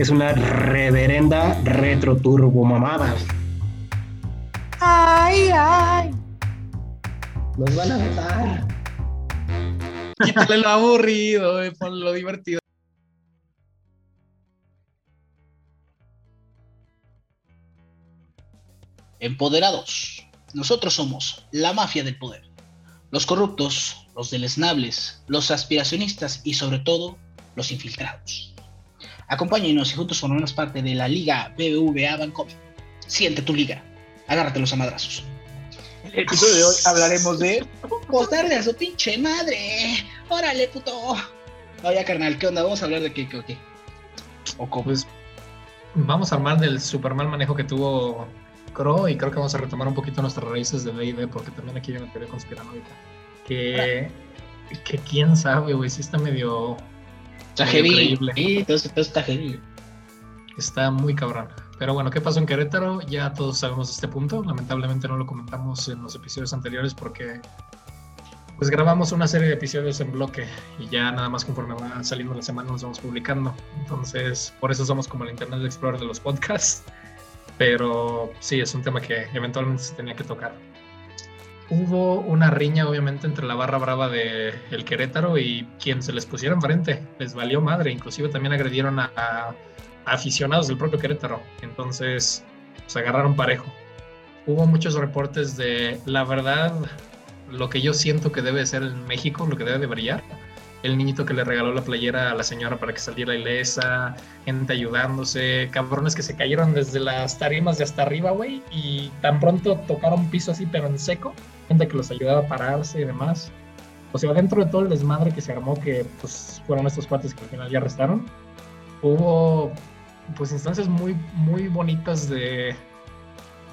Es una reverenda retro turbo mamada. Ay, ay. Nos van a matar. Quítale lo aburrido, eh, ponle lo divertido. Empoderados. Nosotros somos la mafia del poder. Los corruptos, los deleznables, los aspiracionistas y sobre todo los infiltrados. Acompáñenos y juntos formemos parte de la Liga BBVA Bancomer. Siente tu liga. Agárrate los amadrazos. En el episodio de hoy hablaremos de... Darle a su pinche madre. Órale, puto. Oye, carnal, ¿qué onda? Vamos a hablar de qué, qué, o qué. O cómo. Pues vamos a armar del super mal manejo que tuvo Crow y creo que vamos a retomar un poquito nuestras raíces de D&D porque también aquí hay una teoría conspiranoica que, que quién sabe, güey, sí está medio, Está heavy. creíble. Sí, todo, todo está heavy. está muy cabrón. Pero bueno, ¿qué pasó en Querétaro? Ya todos sabemos este punto. Lamentablemente no lo comentamos en los episodios anteriores porque pues grabamos una serie de episodios en bloque y ya nada más conforme va saliendo la semana nos vamos publicando. Entonces, por eso somos como el Internet Explorer de los podcasts. Pero sí, es un tema que eventualmente se tenía que tocar. Hubo una riña, obviamente, entre la barra brava de El Querétaro y quien se les pusiera enfrente. Les valió madre. Inclusive también agredieron a, a aficionados del propio Querétaro. Entonces, se agarraron parejo. Hubo muchos reportes de, la verdad, lo que yo siento que debe ser en México, lo que debe de brillar. El niñito que le regaló la playera a la señora para que saliera ilesa, gente ayudándose, cabrones que se cayeron desde las tarimas de hasta arriba, güey, y tan pronto tocaron piso así, pero en seco, gente que los ayudaba a pararse y demás. O sea, dentro de todo el desmadre que se armó, que pues fueron estos cuates que al final ya arrestaron, hubo pues instancias muy, muy bonitas de,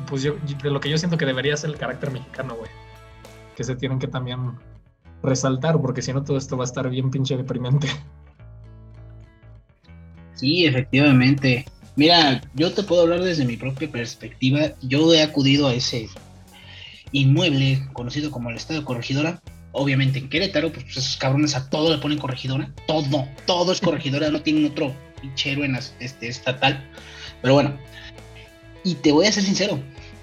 pues yo, de lo que yo siento que debería ser el carácter mexicano, güey. Que se tienen que también resaltar, porque si no todo esto va a estar bien pinche deprimente. Sí, efectivamente. Mira, yo te puedo hablar desde mi propia perspectiva. Yo he acudido a ese inmueble conocido como el Estado de Corregidora. Obviamente en Querétaro, pues esos cabrones a todo le ponen corregidora. Todo, todo es corregidora, no tienen otro pinche héroe en este, estatal. Pero bueno, y te voy a ser sincero,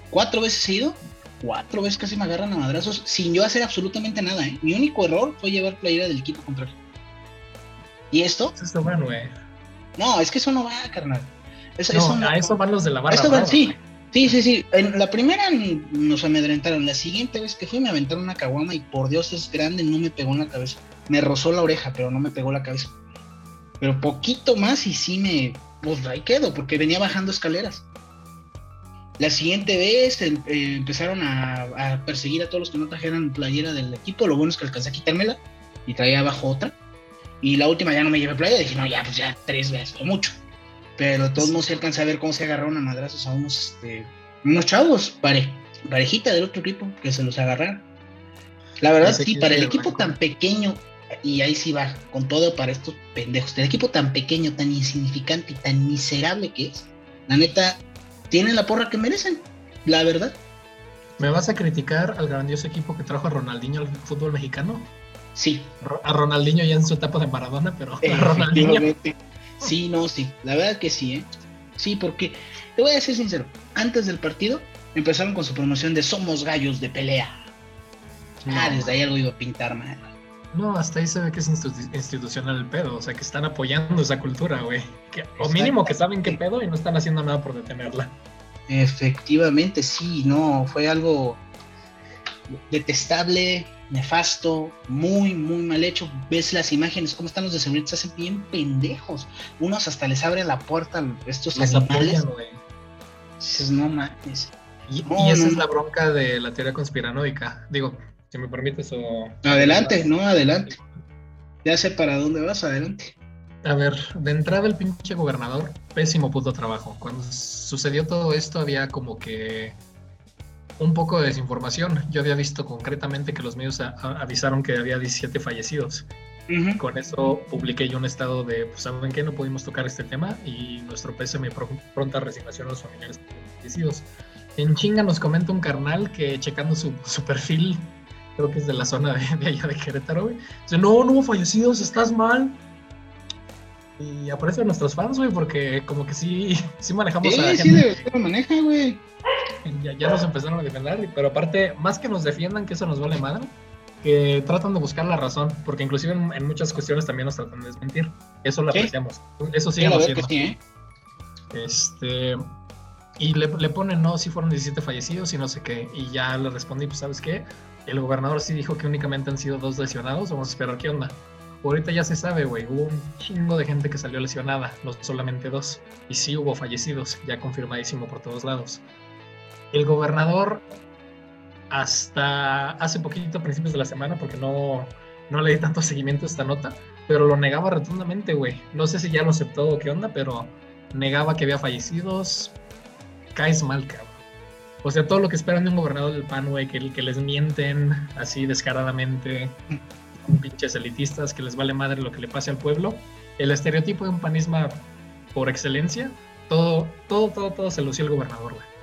cuatro veces he ido, cuatro veces casi me agarran a madrazos sin yo hacer absolutamente nada. ¿eh? Mi único error fue llevar playera del equipo contrario. Y esto, Eso güey. no, es que eso no va, carnal. Eso, No, eso no- a eso van los de la barra. esto sí. Sí, sí, sí. En la primera nos amedrentaron. La siguiente vez que fui me aventaron una caguama y por Dios es grande, no me pegó en la cabeza. Me rozó la oreja, pero no me pegó la cabeza. Pero poquito más y sí me... Pues ahí quedo, porque venía bajando escaleras. La siguiente vez em- eh, empezaron a, perseguir a todos los que no trajeran playera del equipo. Lo bueno es que alcancé a quitármela y traía abajo otra. Y la última ya no me llevé playera. Dije, no, ya, pues ya tres veces o mucho. Pero todos modos se alcanza a ver cómo se agarraron a madrazos a unos, este, unos chavos, pare, parejita del otro equipo, que se los agarraron. La verdad, Ese sí, para el equipo tan pequeño, y ahí sí va, con todo para estos pendejos, el equipo tan pequeño, tan insignificante y tan miserable que es, la neta, tienen la porra que merecen, la verdad. ¿Me vas a criticar al grandioso equipo que trajo a Ronaldinho al fútbol mexicano? Sí, A Ronaldinho ya en su etapa de Maradona, pero a Ronaldinho. Sí, no, sí, la verdad que sí, ¿eh? Sí, porque, te voy a ser sincero, antes del partido empezaron con su promoción de Somos Gallos de Pelea. Ah, desde ahí algo iba a pintar, man. No, hasta ahí se ve que es institu- institucional el pedo, o sea, que están apoyando esa cultura, güey. O mínimo que saben qué pedo y no están haciendo nada por detenerla. Efectivamente, sí, no, fue algo detestable, nefasto, muy, muy mal hecho. Ves las imágenes, cómo están los de seguridad, se hacen bien pendejos. Unos hasta les abren la puerta a estos Los animales. apoyan. Dices, no mames. Y, No, y esa no, es la bronca de la teoría conspiranoica. Digo, si me permites o... Adelante, no, adelante. Ya sé para dónde vas, adelante. A ver, de entrada el pinche gobernador, pésimo puto trabajo. Cuando sucedió todo esto había como que un poco de desinformación. Yo había visto concretamente que los medios a- a- avisaron que había 17 fallecidos. Con eso publiqué yo un estado de, pues, ¿saben qué? No pudimos tocar este tema y nuestro pésame pronta resignación a los familiares fallecidos. En chinga nos comenta un carnal que checando su, su perfil, creo que es de la zona de, de allá de Querétaro, güey. Dice, no, no hubo fallecidos, estás mal. Y aparecen nuestros fans, güey, porque como que sí, sí manejamos a Sí, sí, gente de- sí lo maneja, güey. ya, ya nos empezaron a defender, pero aparte, más que nos defiendan, que eso nos vale madre, que tratan de buscar la razón, porque inclusive en, en muchas cuestiones también nos tratan de desmentir. Eso lo Sí. apreciamos. Eso sí, lo que sí, ¿eh? Este. Y le, le ponen, no, sí fueron 17 fallecidos y no sé qué. Y ya le respondí, pues, ¿sabes qué? El gobernador sí dijo que únicamente han sido dos lesionados. Vamos a esperar qué onda. Ahorita ya se sabe, güey. Hubo un chingo de gente que salió lesionada, no solamente dos. Y sí hubo fallecidos, ya confirmadísimo por todos lados. El gobernador, hasta hace poquito, a principios de la semana, porque no, no le di tanto seguimiento a esta nota, pero lo negaba rotundamente, güey. No sé si ya lo aceptó o qué onda, pero negaba que había fallecidos. Caes mal, cabrón. O sea, todo lo que esperan de un gobernador del PAN, güey, que, que les mienten así descaradamente, pinches elitistas, que les vale madre lo que le pase al pueblo. El estereotipo de un panisma por excelencia, todo, todo, todo, todo se lució el gobernador, güey.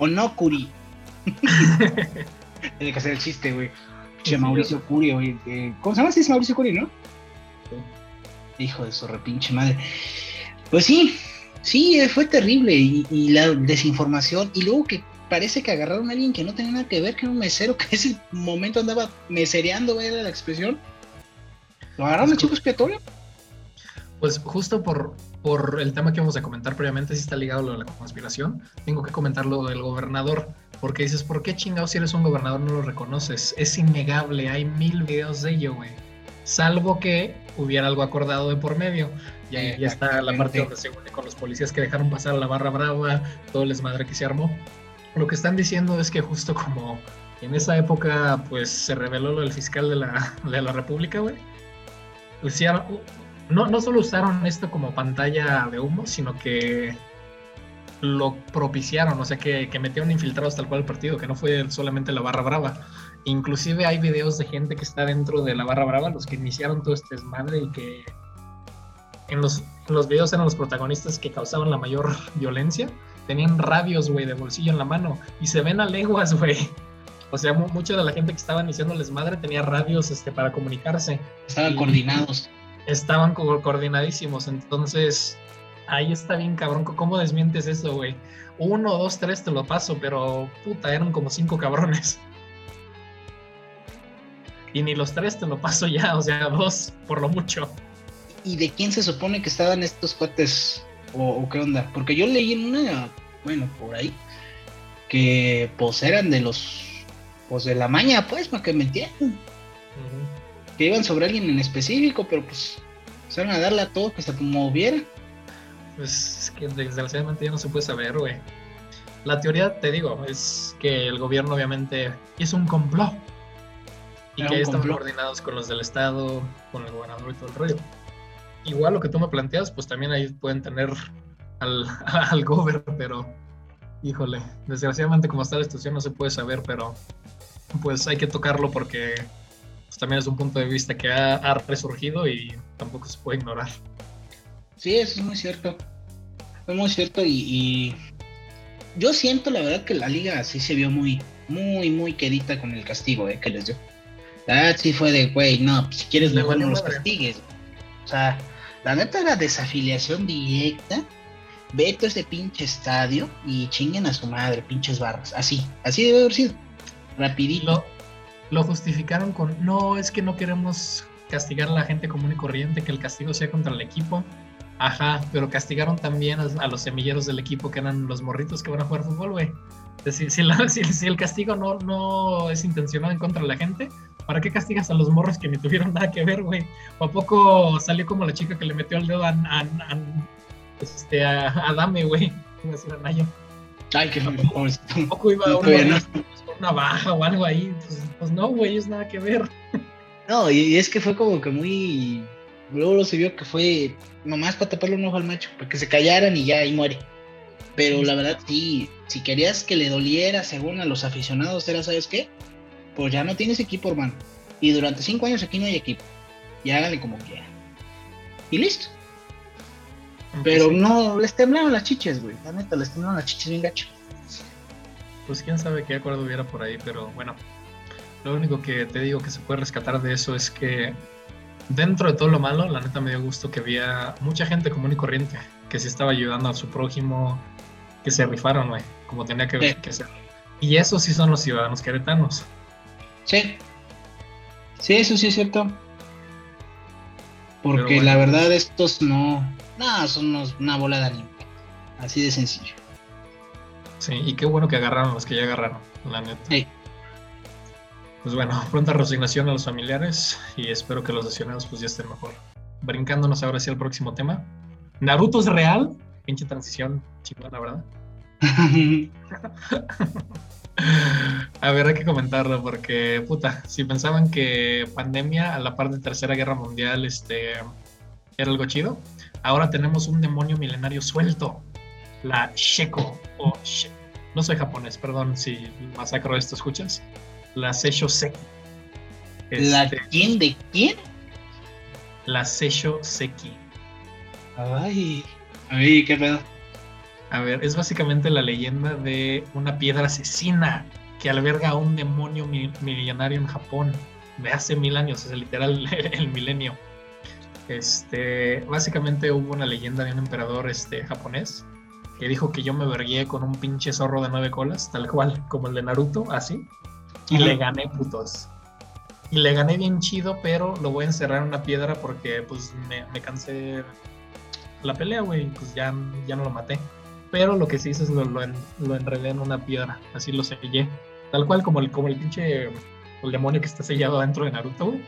O no, Curi. Tiene que hacer el chiste, güey. Che, Sí, Mauricio Curi, güey. eh, ¿Cómo se llama? Sí, es Mauricio Curi, ¿no? Hijo de su repinche madre. Pues sí, sí, eh, fue terrible. Y, y la desinformación. Y luego que parece que agarraron a alguien que no tenía nada que ver, que era un mesero, que ese momento andaba mesereando, güey, era la expresión. ¿Lo agarraron el chico expiatorio? Pues justo por, por el tema que vamos a comentar previamente, si está ligado a lo de la conspiración, tengo que comentar lo del gobernador, porque dices, ¿por qué chingados si eres un gobernador no lo reconoces? Es innegable, hay mil videos de ello, güey. Salvo que hubiera algo acordado de por medio. Y ahí ya está la parte donde se une con los policías que dejaron pasar a la barra brava, todo el desmadre que se armó. Lo que están diciendo es que justo como en esa época pues se reveló lo del fiscal de la, de la República, güey. No, no solo usaron esto como pantalla de humo, sino que lo propiciaron, o sea, que, que metieron infiltrados tal cual el partido, que no fue solamente la barra brava. Inclusive hay videos de gente que está dentro de la barra brava, los que iniciaron todo este desmadre y que en los, en los videos eran los protagonistas que causaban la mayor violencia. Tenían radios, güey, de bolsillo en la mano y se ven a leguas, güey. O sea, mu- mucha de la gente que estaba iniciando el desmadre tenía radios este, para comunicarse Estaban coordinados. Estaban co- coordinadísimos. Entonces, ahí está bien, cabrón. ¿Cómo desmientes eso, güey? Uno, dos, tres te lo paso, pero puta, eran como cinco cabrones. Y ni los tres te lo paso ya, o sea, dos por lo mucho. ¿Y de quién se supone que estaban estos cuates? ¿O, o qué onda? Porque yo leí en una, bueno, por ahí, que pues eran de los, pues de la maña, pues, para que me entiendan. Que iban sobre alguien en específico, pero pues empezaron a darle a todo que se moviera. Pues es que desgraciadamente ya no se puede saber, güey. La teoría, te digo, es que el gobierno obviamente hizo un complot. Y Era que estaban complot. coordinados con los del Estado, con el gobernador y todo el rollo. Igual lo que tú me planteas, pues también ahí pueden tener al, al gober, pero híjole, desgraciadamente como está la situación no se puede saber, pero pues hay que tocarlo porque pues, también es un punto de vista que ha, ha resurgido y tampoco se puede ignorar. Sí, eso es muy cierto. Es muy cierto y, y yo siento la verdad que la liga sí se vio muy, muy, muy quedita con el castigo eh, que les dio. Ah, sí fue de, güey, no, pues, si quieres mejor no los castigues. O sea, la neta era desafiliación directa. Vete a ese pinche estadio y chinguen a su madre, pinches barras. Así, así debe haber sido. Rapidito. Lo, lo justificaron con, no, es que no queremos castigar a la gente común y corriente, que el castigo sea contra el equipo. Ajá, pero castigaron también a, a los semilleros del equipo, que eran los morritos que van a jugar fútbol, güey. Es decir, si, si- si el castigo no, no es intencionado en contra de la gente, ¿para qué castigas a los morros que ni tuvieron nada que ver, güey? ¿O a poco salió como la chica que le metió el dedo a, a, a- este, a, a Dame, güey? Iba a decir a Nayo. Ay, qué. ¿A poco iba No, un no. Una baja o algo ahí? Pues, pues no, güey, es nada que ver. No, y, y es que fue como que muy. Luego se vio que fue nomás para taparle un ojo al macho, para que se callaran y ya ahí muere. Pero la verdad, sí, si querías que le doliera según a los aficionados, era, ¿sabes qué? Pues ya no tienes equipo, hermano. Y durante cinco años aquí no hay equipo. Y háganle como quieran. Y listo. Pero sí, no, les temblaron las chiches, güey. La neta, les temblaron las chiches bien gacho. Pues quién sabe qué acuerdo hubiera por ahí, pero bueno. Lo único que te digo que se puede rescatar de eso es que dentro de todo lo malo, la neta me dio gusto que había mucha gente común y corriente que sí estaba ayudando a su prójimo, que se rifaron, güey, como tenía que, Sí. que ser. Y esos sí son los ciudadanos queretanos. Sí. Sí, eso sí es cierto. Porque bueno. la verdad, estos no. Nada, son unos- una bola de anime. Así de sencillo. Sí, y qué bueno que agarraron los que ya agarraron, la neta. Sí. Pues bueno, pronta resignación a los familiares y espero que los lesionados pues ya estén mejor. Brincándonos ahora hacia el próximo tema. ¿Naruto es real? Pinche transición chingona, ¿verdad? A ver, hay que comentarlo porque, puta, si pensaban que pandemia a la par de Tercera Guerra Mundial este, era algo chido, ahora tenemos un demonio milenario suelto, la Sheko, o She- no soy japonés, perdón si masacro esto, ¿escuchas? La Seisho Seki. ¿La Este, quién de quién? la Seisho Seki. Ay. Ay, qué pedo. A ver, es básicamente la leyenda de una piedra asesina que alberga a un demonio mi- millonario en Japón de hace mil años, es literal el milenio. Este, básicamente hubo una leyenda de un emperador este, japonés que dijo que yo me vergué con un pinche zorro de nueve colas, tal cual, como el de Naruto, así, y le gané, putos. Y le gané bien chido, pero lo voy a encerrar en una piedra porque pues me, me cansé la pelea, güey, pues ya, ya no lo maté. Pero lo que sí hice es lo, lo, en- lo enredé en una piedra, así lo sellé. Tal cual como el, como el pinche el demonio que está sellado dentro de Naruto, güey.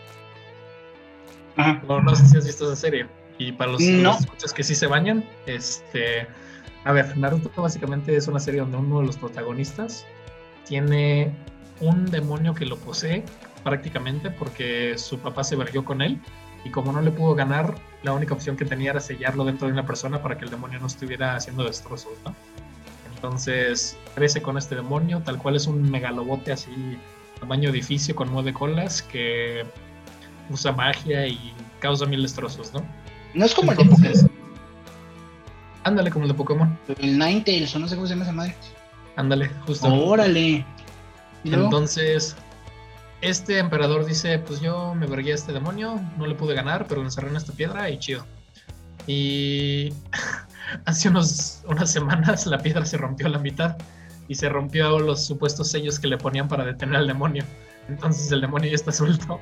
No, no sé si has visto esa serie. Y para los, No. los que sí se bañan, este. A ver, Naruto básicamente es una serie donde uno de los protagonistas tiene un demonio que lo posee prácticamente porque su papá se vergió con él y como no le pudo ganar, la única opción que tenía era sellarlo dentro de una persona para que el demonio no estuviera haciendo destrozos, ¿no? Entonces crece con este demonio, tal cual es un megalobote así, tamaño edificio con nueve colas que usa magia y causa mil destrozos, ¿no? No es como el de Entonces, Pokémon. Ándale como el de Pokémon, El Ninetales, o no sé cómo se llama esa madre. ándale, justo. Órale. Entonces, este emperador dice, pues yo me vergué a este demonio, no le pude ganar, pero lo encerré en esta piedra y chido. Y hace unos, unas semanas la piedra se rompió a la mitad y se rompió los supuestos sellos que le ponían para detener al demonio. Entonces el demonio ya está suelto.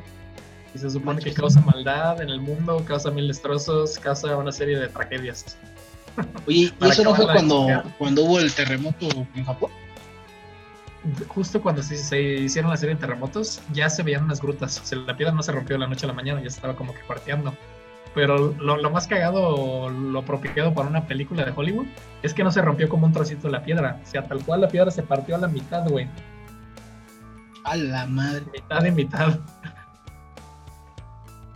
Y se supone que causa maldad en el mundo, causa mil destrozos, causa una serie de tragedias. Oye, ¿y eso no fue de cuando, hubo el terremoto en Japón? Justo cuando se, se hicieron la serie de terremotos, ya se veían unas grutas. O sea, la piedra no se rompió de la noche a la mañana, ya estaba como que cuarteando. Pero lo, lo más cagado, lo apropiado para una película de Hollywood, es que no se rompió como un trocito de la piedra. O sea, tal cual la piedra se partió a la mitad, güey. A la madre. Mitad y mitad.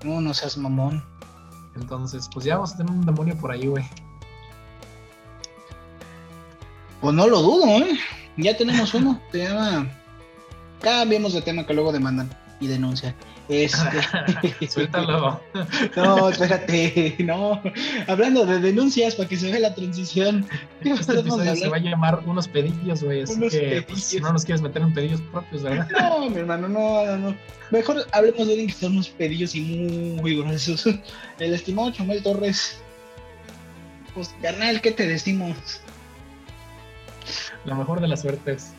No, no seas mamón. Entonces, pues ya vamos a tener un demonio por ahí, güey. Pues no lo dudo, ¿eh? Ya tenemos uno. Se llama. Cambiemos de tema que luego demandan y denuncian. Este. Suéltalo. No, espérate, no. Hablando de denuncias para que se vea la transición. ¿Qué Este episodio se va a llamar Unos Pedillos, güey. Así Unos que pues, no nos quieres meter en pedillos propios, ¿verdad? No, mi hermano, no, no, no. Mejor hablemos de alguien que son unos pedillos y muy gruesos. El estimado Chumel Torres. Pues, carnal, ¿qué te decimos? La mejor de las suertes.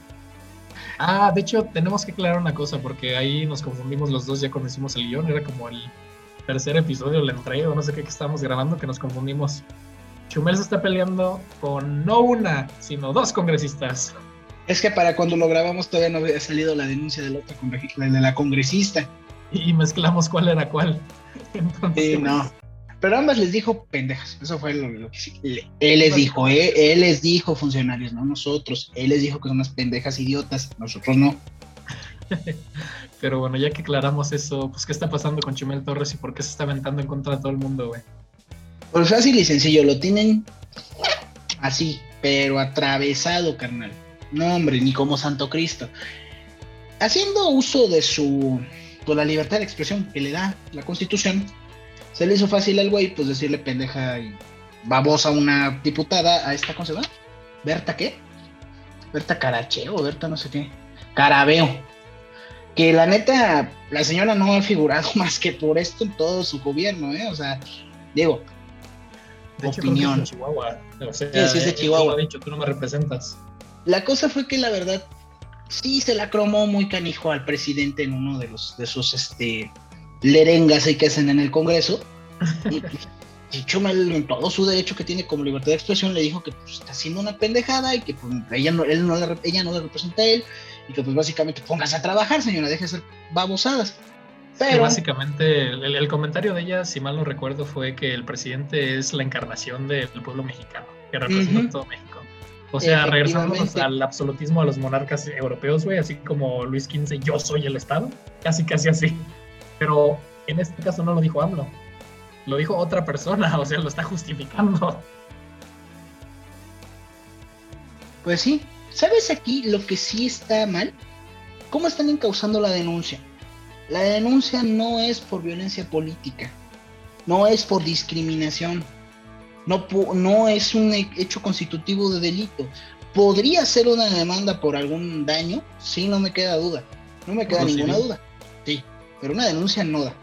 Ah, de hecho, tenemos que aclarar una cosa, porque ahí nos confundimos los dos ya cuando hicimos el guion. Era como el tercer episodio, la entrega, no sé qué que estábamos grabando, que nos confundimos. Chumel se está peleando con no una, sino dos congresistas. Es que para cuando lo grabamos todavía no había salido la denuncia del otro de la congresista. Y mezclamos cuál era cuál. Entonces, Sí, no. Pero ambas les dijo pendejas. Eso fue lo, lo que sí. Le- Él les dijo, eh, él les dijo funcionarios, no nosotros. Él les dijo que son unas pendejas idiotas, nosotros no. Pero bueno, ya que aclaramos eso, pues ¿qué está pasando con Chumel Torres y por qué se está aventando en contra de todo el mundo, güey? Pues fácil y sencillo, lo tienen así, pero atravesado, carnal. No, hombre, ni como Santo Cristo. Haciendo uso de su, de la libertad de expresión que le da la Constitución, se le hizo fácil al güey, pues decirle pendeja y babosa a una diputada, a esta, ¿cómo se llama? ¿Berta qué? Berta Caracheo, Berta no sé qué. Carabeo. Que la neta, la señora no ha figurado más que por esto en todo su gobierno, ¿eh? O sea, digo, De hecho, Opinión. creo que es de Chihuahua. O sea, Sí, sí, es de él Chihuahua. dicho, tú no me representas. La cosa fue que la verdad sí se la cromó muy canijo al presidente en uno de los de sus este lerengas ahí que hacen en el Congreso. Y, y Chumel, en todo su derecho que tiene como libertad de expresión, le dijo que pues, está haciendo una pendejada y que pues, ella, no, él no la ella no le representa a él y que pues básicamente póngase a trabajar, señora, deje de ser babosadas. Pero básicamente el, el comentario de ella, si mal no recuerdo, fue que el presidente es la encarnación del pueblo mexicano, que representa Ujú. a todo México. O sea, Efectivamente. al absolutismo de los monarcas europeos, güey, así como Luis XV, yo soy el Estado, casi casi así. Pero en este caso no lo dijo AMLO, lo dijo otra persona, o sea, lo está justificando. Pues sí, ¿sabes aquí lo que sí está mal? ¿Cómo están encauzando la denuncia? La denuncia no es por violencia política, no es por discriminación, no, no es un he- hecho constitutivo de delito. ¿Podría ser una demanda por algún daño? Sí, no me queda duda. No me queda lo ninguna duda. Sí, pero una denuncia no da.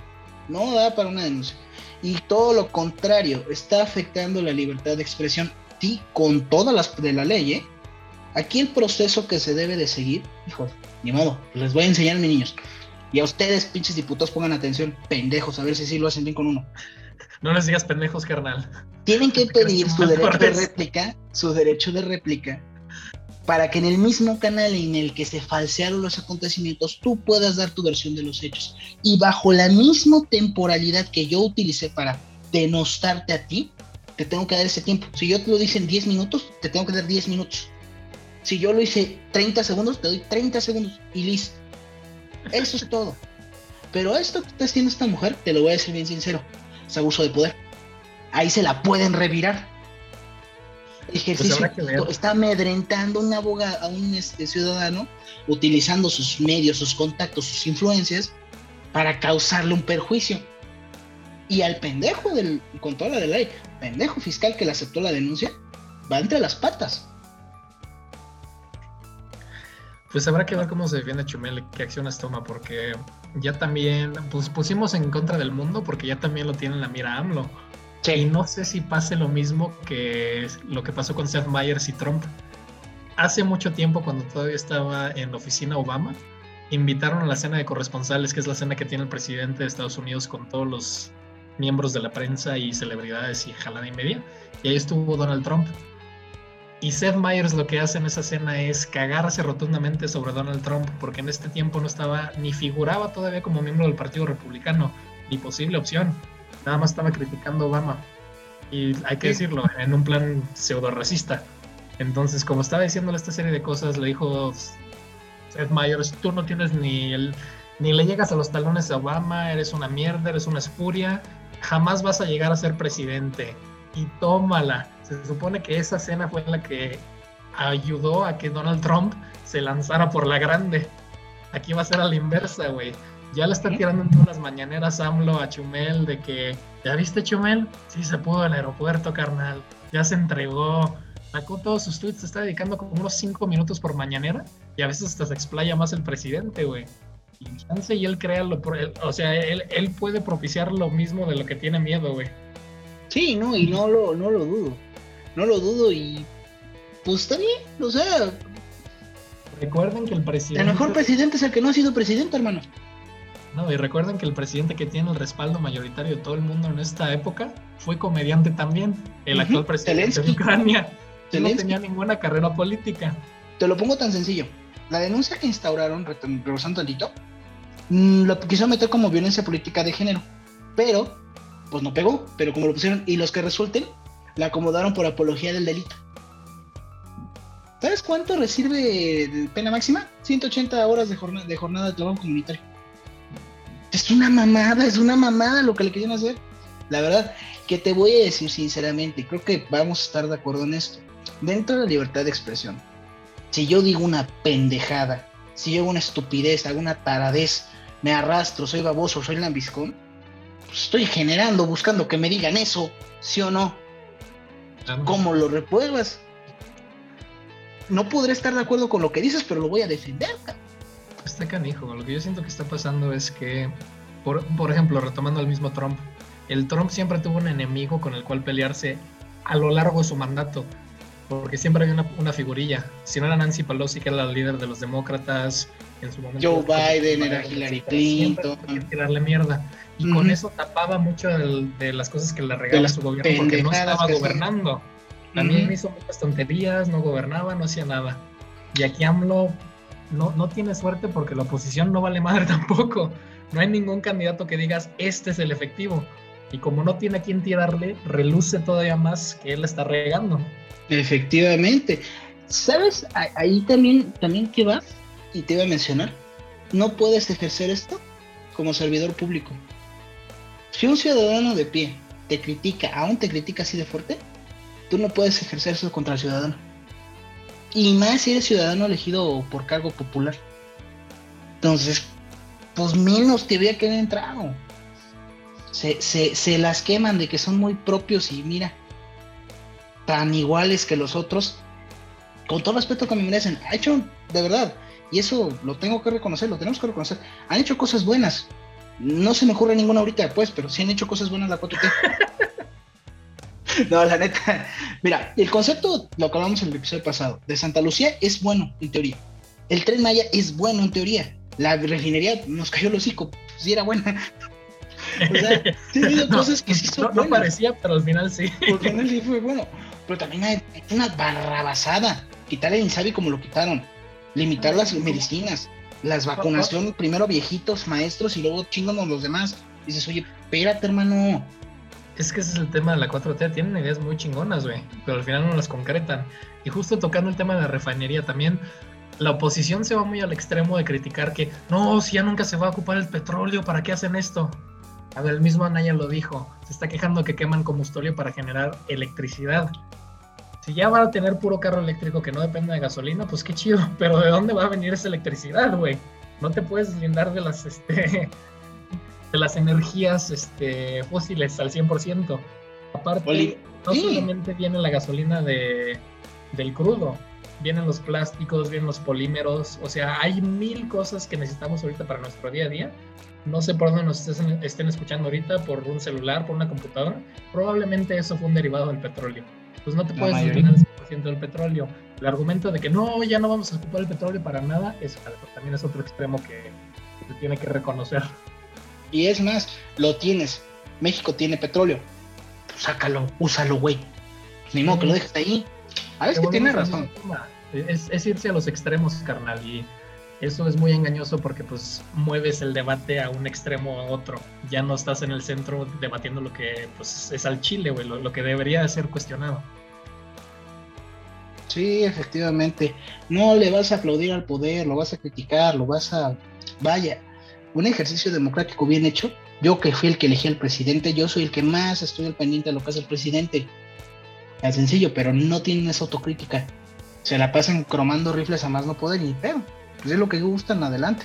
No da para una denuncia. Y todo lo contrario, está afectando la libertad de expresión. Sí, con todas las de la ley, ¿eh? Aquí el proceso que se debe de seguir, hijo, ni modo, les voy a enseñar, mis niños. Y a ustedes, pinches diputados, pongan atención, pendejos, a ver si sí lo hacen bien con uno. No les digas pendejos, carnal. Tienen que pedir su derecho de réplica, su derecho de réplica, para que en el mismo canal en el que se falsearon los acontecimientos, tú puedas dar tu versión de los hechos. Y bajo la misma temporalidad que yo utilicé para denostarte a ti, te tengo que dar ese tiempo. Si yo te lo dije en 10 minutos, te tengo que dar 10 minutos. Si yo lo hice 30 segundos, te doy 30 segundos y listo. Eso es todo. Pero esto que está haciendo esta mujer, te lo voy a decir bien sincero, es abuso de poder. Ahí se la pueden revirar. Ejercicio, que ver. está amedrentando un abogado, a un este, ciudadano, utilizando sus medios, sus contactos, sus influencias, para causarle un perjuicio. Y al pendejo del, con toda la de ley, pendejo fiscal que le aceptó la denuncia, va entre las patas. Pues habrá que ver cómo se defiende Chumel qué acciones toma, porque ya también pues, pusimos en contra del mundo, porque ya también lo tiene en la mira AMLO. Y no sé si pase lo mismo que lo que pasó con Seth Meyers y Trump. Hace mucho tiempo, cuando todavía estaba en la oficina Obama, invitaron a la cena de corresponsales, que es la cena que tiene el presidente de Estados Unidos con todos los miembros de la prensa y celebridades y jalada y media. Y ahí estuvo Donald Trump. Y Seth Meyers lo que hace en esa escena es cagarse rotundamente sobre Donald Trump, porque en este tiempo no estaba ni figuraba todavía como miembro del Partido Republicano, ni posible opción. Nada más estaba criticando a Obama. Y hay que decirlo, en un plan pseudo racista. Entonces, como estaba diciéndole esta serie de cosas, le dijo Seth Meyers, tú no tienes ni el ni le llegas a los talones a Obama, eres una mierda, eres una espuria, jamás vas a llegar a ser presidente. Y tómala. Se supone que esa escena fue la que ayudó a que Donald Trump se lanzara por la grande. Aquí va a ser a la inversa, güey. Ya le está tirando en todas las mañaneras AMLO a Chumel de que, ¿ya viste Chumel? Sí se pudo el aeropuerto, carnal. Ya se entregó. Sacó todos sus tweets, se está dedicando como unos 5 minutos por mañanera y a veces hasta se explaya más el presidente, güey. Y chance y él crea lo, él- o sea, él, él puede propiciar lo mismo de lo que tiene miedo, güey. Sí, no, y no lo, no lo dudo. No lo dudo y pues está bien, o sea, Recuerden que el presidente... el mejor presidente es el que no ha sido presidente, hermano. No, y recuerden que el presidente que tiene el respaldo mayoritario de todo el mundo en esta época fue comediante también, el actual presidente de Zelensky. Ucrania. que no Zelensky. tenía ninguna carrera política. Te lo pongo tan sencillo. La denuncia que instauraron, regresando tantito, mm, lo quiso meter como violencia política de género. Pero, pues no pegó. Pero como lo pusieron, y los que resulten, la acomodaron por apología del delito. ¿Sabes cuánto recibe pena máxima? 180 horas de jornada, de jornada de trabajo comunitario. Es una mamada, es una mamada lo que le querían hacer. La verdad, que te voy a decir sinceramente, creo que vamos a estar de acuerdo en esto. Dentro de la libertad de expresión, si yo digo una pendejada, si yo hago una estupidez, hago una taradez, me arrastro, soy baboso, soy lambiscón, pues estoy generando, buscando que me digan eso, ¿sí o no? ¿Cómo lo repruebas? No podré estar de acuerdo con lo que dices, pero lo voy a defender. cabrón. Está canijo. Lo que yo siento que está pasando es que, por, por ejemplo, retomando al mismo Trump, el Trump siempre tuvo un enemigo con el cual pelearse a lo largo de su mandato, porque siempre había una, una figurilla. Si no era Nancy Pelosi, que era la líder de los demócratas, en su momento. Joe Biden, era Hillary Clinton. tirarle mierda. Y Ujú. con eso tapaba mucho de las cosas que le regala su gobierno porque no estaba gobernando. También Ujú. hizo muchas tonterías, no gobernaba, no hacía nada. Y aquí AMLO no, no tiene suerte porque la oposición no vale madre tampoco. No hay ningún candidato que digas, este es el efectivo. Y como no tiene a quién tirarle, reluce todavía más que él está regando. Efectivamente. ¿Sabes? Ahí también, también que vas, y te iba a mencionar, no puedes ejercer esto como servidor público. Si un ciudadano de pie te critica, aún te critica así de fuerte, tú no puedes ejercer eso contra el ciudadano. Y más si eres ciudadano elegido por cargo popular. Entonces, pues menos te había que haber entrado. Se, se, se las queman de que son muy propios y mira, tan iguales que los otros, con todo respeto que me merecen, ha hecho, de verdad, y eso lo tengo que reconocer, lo tenemos que reconocer, han hecho cosas buenas. No se me ocurre ninguna ahorita, pues, pero sí han hecho cosas buenas la 4T. no, la neta. Mira, el concepto, lo que hablamos en el episodio pasado, de Santa Lucía es bueno, en teoría. El tren Maya es bueno, en teoría. La refinería nos cayó el hocico, sí era buena. O sea, sí ha habido No, cosas que sí son no, parecía, pero al final sí. Porque en él sí fue bueno. Pero también hay una barrabasada. Quitar el Insabi como lo quitaron. Limitar las medicinas. Las vacunación, primero viejitos, maestros y luego chinganos los demás. Dices, oye, espérate, hermano. Es que ese es el tema de la 4T. Tienen ideas muy chingonas, güey, pero al final no las concretan. Y justo tocando el tema de la refinería también, la oposición se va muy al extremo de criticar que no, si ya nunca se va a ocupar el petróleo, ¿para qué hacen esto? A ver, el mismo Anaya lo dijo. Se está quejando que queman combustible para generar electricidad. Si ya van a tener puro carro eléctrico que no depende de gasolina, pues qué chido. Pero ¿de dónde va a venir esa electricidad, güey? No te puedes lindar de las, este, de las energías este, fósiles al 100%. Aparte, Oli- no sí. solamente viene la gasolina de, del crudo, vienen los plásticos, vienen los polímeros, o sea, hay mil cosas que necesitamos ahorita para nuestro día a día. No sé por dónde nos estés- estén escuchando ahorita, por un celular, por una computadora. Probablemente eso fue un derivado del petróleo. Pues no te La puedes eliminar el 100% del petróleo. El argumento de que no, ya no vamos a ocupar el petróleo para nada, es. También es otro extremo que se tiene que reconocer. Y es más, lo tienes. México tiene petróleo. Pues sácalo, úsalo, güey. Pues Ni modo que lo dejes ahí. A ver, es que tiene razón. Es, es irse a los extremos, carnal, y eso es muy engañoso porque pues mueves el debate a un extremo a otro. Ya no estás en el centro debatiendo lo que pues es al chile, güey, lo, lo que debería de ser cuestionado. Sí, efectivamente. No le vas a aplaudir al poder, lo vas a criticar, lo vas a... Vaya, un ejercicio democrático bien hecho. Yo que fui el que elegí al presidente, yo soy el que más estoy al pendiente de lo que hace el presidente. Tan sencillo, pero no tienen esa autocrítica. Se la pasan cromando rifles a más no poder y pero, pues es lo que gustan, adelante.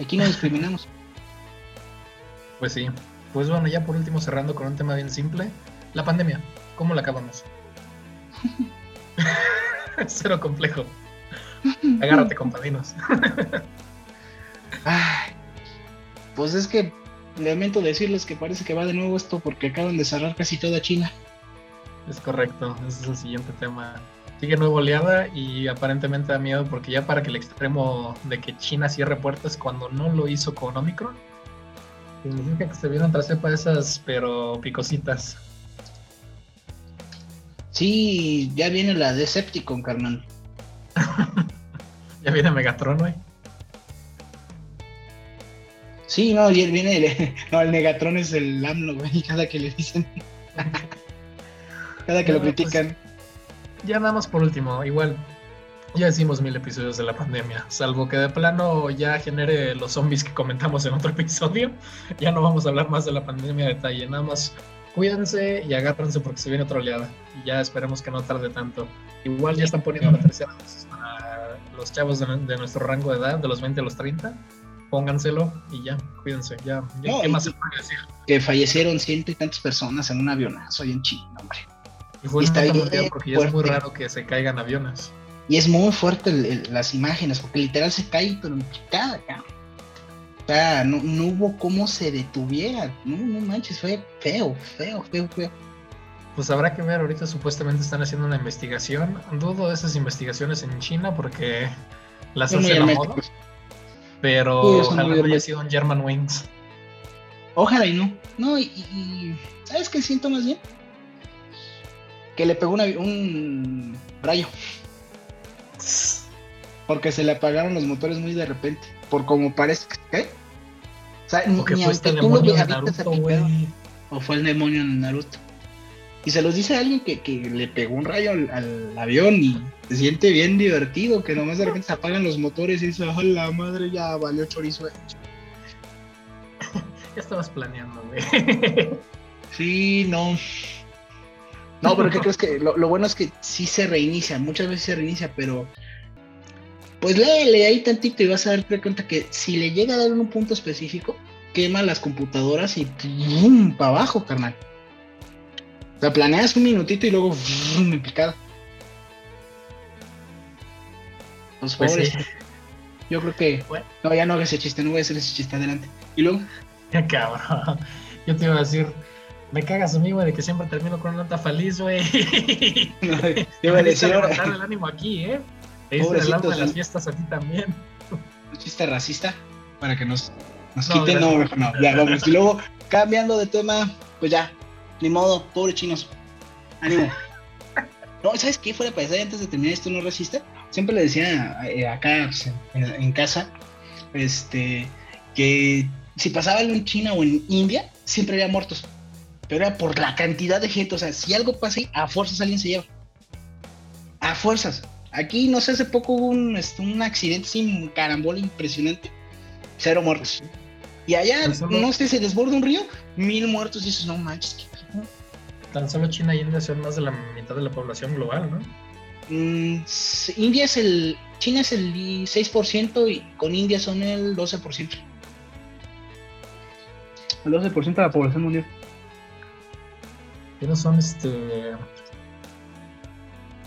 Aquí no discriminamos. Pues sí. Pues bueno, ya por último cerrando con un tema bien simple. La pandemia, ¿cómo la acabamos? Cero complejo. Agárrate, compadrinos. Ay, pues es que lamento decirles que parece que va de nuevo esto porque acaban de cerrar casi toda China. Es correcto, ese es el siguiente tema. Sigue nueva oleada y aparentemente da miedo porque ya para que el extremo de que China cierre puertas cuando no lo hizo con Omicron, significa que se vieron otra cepa esas, pero picositas. Sí, ya viene la Decepticon, carnal. Ya viene Megatron, güey. Sí, no, y viene el, no, el Negatron es el AMLO, güey, cada que le dicen. cada que lo pues, critican. Ya nada más por último, igual, Ya decimos mil episodios de la pandemia, salvo que de plano ya genere los zombies que comentamos en otro episodio. Ya no vamos a hablar más de la pandemia a detalle, nada más cuídense y agárrense porque se viene otra oleada. Y ya esperemos que no tarde tanto. Igual ya están poniendo la tercera dosis para los chavos de, de nuestro rango de edad, de los 20 a los 30. Pónganselo y ya, cuídense. Ya, ya No, ¿qué y- más se puede decir? Que fallecieron ciento y tantas personas en un avionazo ahí en China, hombre. Y fue Y está bien porque ya es muy raro que se caigan aviones. Y es muy fuerte el- el- las imágenes, porque literal se cae, pero en picada, cabrón. O sea, no, no hubo cómo se detuviera. No, no manches, fue feo, feo, feo, feo. Pues habrá que ver, ahorita supuestamente están haciendo una investigación. Dudo de esas investigaciones en China porque las Son muy hacen a modo, herméticos. Pero Sí, ojalá no haya sido un German Wings. Ojalá y no. No, y, ¿sabes qué siento más bien? Que le pegó una- un rayo, porque se le apagaron los motores muy de repente, por como parece que se cae. O sea, ni, ni fue este aunque tú lo a Naruto, güey. o fue el demonio en Naruto. Y se los dice a alguien que, que le pegó un rayo al, al avión y se siente bien divertido, que nomás de repente se apagan los motores y dice, ¡oh, la madre! Ya valió chorizo. eh". Ya estabas planeando, güey. Sí, no. No, pero ¿qué crees que? Lo, lo bueno es que sí se reinicia, muchas veces se reinicia, pero. Pues léele ahí tantito y vas a darte cuenta que si le llega a dar un punto específico, quema las computadoras y ¡pum! para abajo, carnal. O sea, planeas un minutito y luego en picada. Pues sí. Yo creo que. Bueno. No, ya no hagas ese chiste, no voy a hacer ese chiste adelante. Y luego. Cabrón. Yo te iba a decir, me cagas a mí, güey, de que siempre termino con una nota feliz, güey. te iba a Me decir levantar el ánimo aquí, ¿eh? Te diste el alma de las ¿eh? fiestas a ti también. un chiste racista para que nos, nos No, quiten. No, mejor no, ya vamos. Y luego, cambiando de tema, pues ya, ni modo, pobre chinos. Ánimo. No, ¿sabes qué? Fuera para antes de terminar esto, no resiste. Siempre le decía eh, acá pues, en, en casa, este, que si pasaba algo en China o en India, siempre había muertos. Pero era por la cantidad de gente. O sea, si algo pasa ahí, a fuerzas alguien se lleva. A fuerzas. Aquí, no sé, hace poco hubo un, este, un accidente sin carambola impresionante. Cero muertos. Y allá, solo- no sé, se desborda un río, mil muertos. Y dices, no manches, ¿qué pedo?". Tan solo China y India son más de la mitad de la población global, ¿no? Mm, India es el. China es el 6% y con India son el 12%. El 12% de la población mundial. ¿Qué no son este.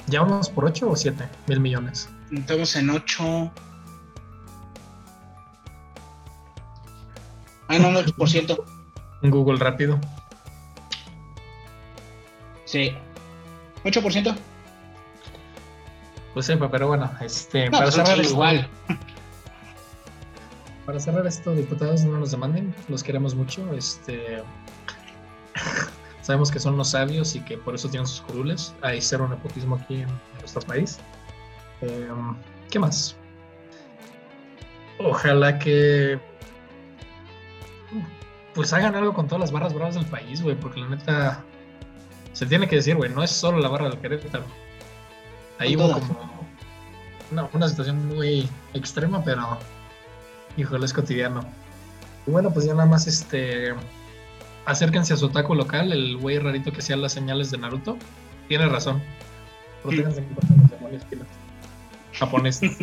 ¿Ya vamos por 8 o 7 mil millones? Estamos en 8. Ah, no, no, 8%. Un Google rápido. Sí. 8%. Pues sepa, pero bueno, este, No, para pues cerrar sí, esto, igual. para cerrar esto, diputados, no nos demanden, los queremos mucho, este, sabemos que son los sabios y que por eso tienen sus curules, hay cero nepotismo aquí en, en nuestro país. Eh, ¿Qué más? Ojalá que pues hagan algo con todas las barras bravas del país, güey, porque la neta se tiene que decir, güey, no es solo la barra del Querétaro. Ahí hubo como una, una situación muy extrema, pero híjole, es cotidiano. Y bueno, pues ya nada más este acérquense a su taco local, el güey rarito que hacía las señales de Naruto. Tiene razón. Protéjanse contra los demonios. Japoneses.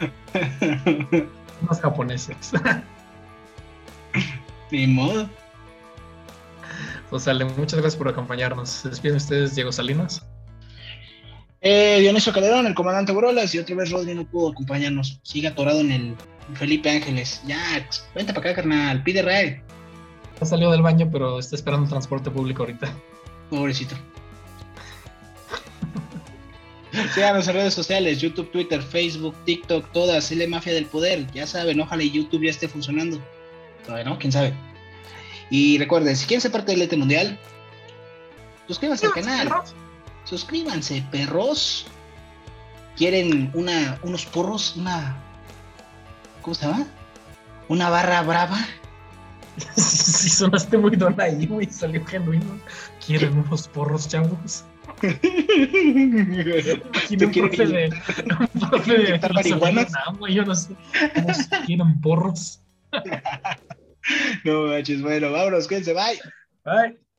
Unos japoneses. Ni modo. Pues sale, muchas gracias por acompañarnos. Se despiden ustedes, Diego Salinas. Eh, Dionisio Calderón, el comandante Brolas, y otra vez Rodri no pudo acompañarnos. Sigue atorado en el Felipe Ángeles. Ya, vente para acá, carnal. Pide ride. Ya salió del baño, pero está esperando transporte público ahorita. Pobrecito. Síganos en redes sociales, YouTube, Twitter, Facebook, TikTok, todas, L Mafia del Poder. Ya saben, ojalá y YouTube ya esté funcionando. Todavía no, quién sabe. Y recuerden, si quieren ser parte del ET Mundial, suscríbanse al canal. Suscríbanse, perros. ¿Quieren una, unos porros? Una. ¿Cómo se llama? Una barra brava. Sí, sonaste muy don ahí, güey. Salió genuino. ¿Quieren unos porros, chavos? Imagino ¿Te un quieren profe de, un profe de inyectar filosofía marihuana? UNAM, güey, yo no sé quieren porros. No manches, bueno, vámonos, cuídense, bye. Bye.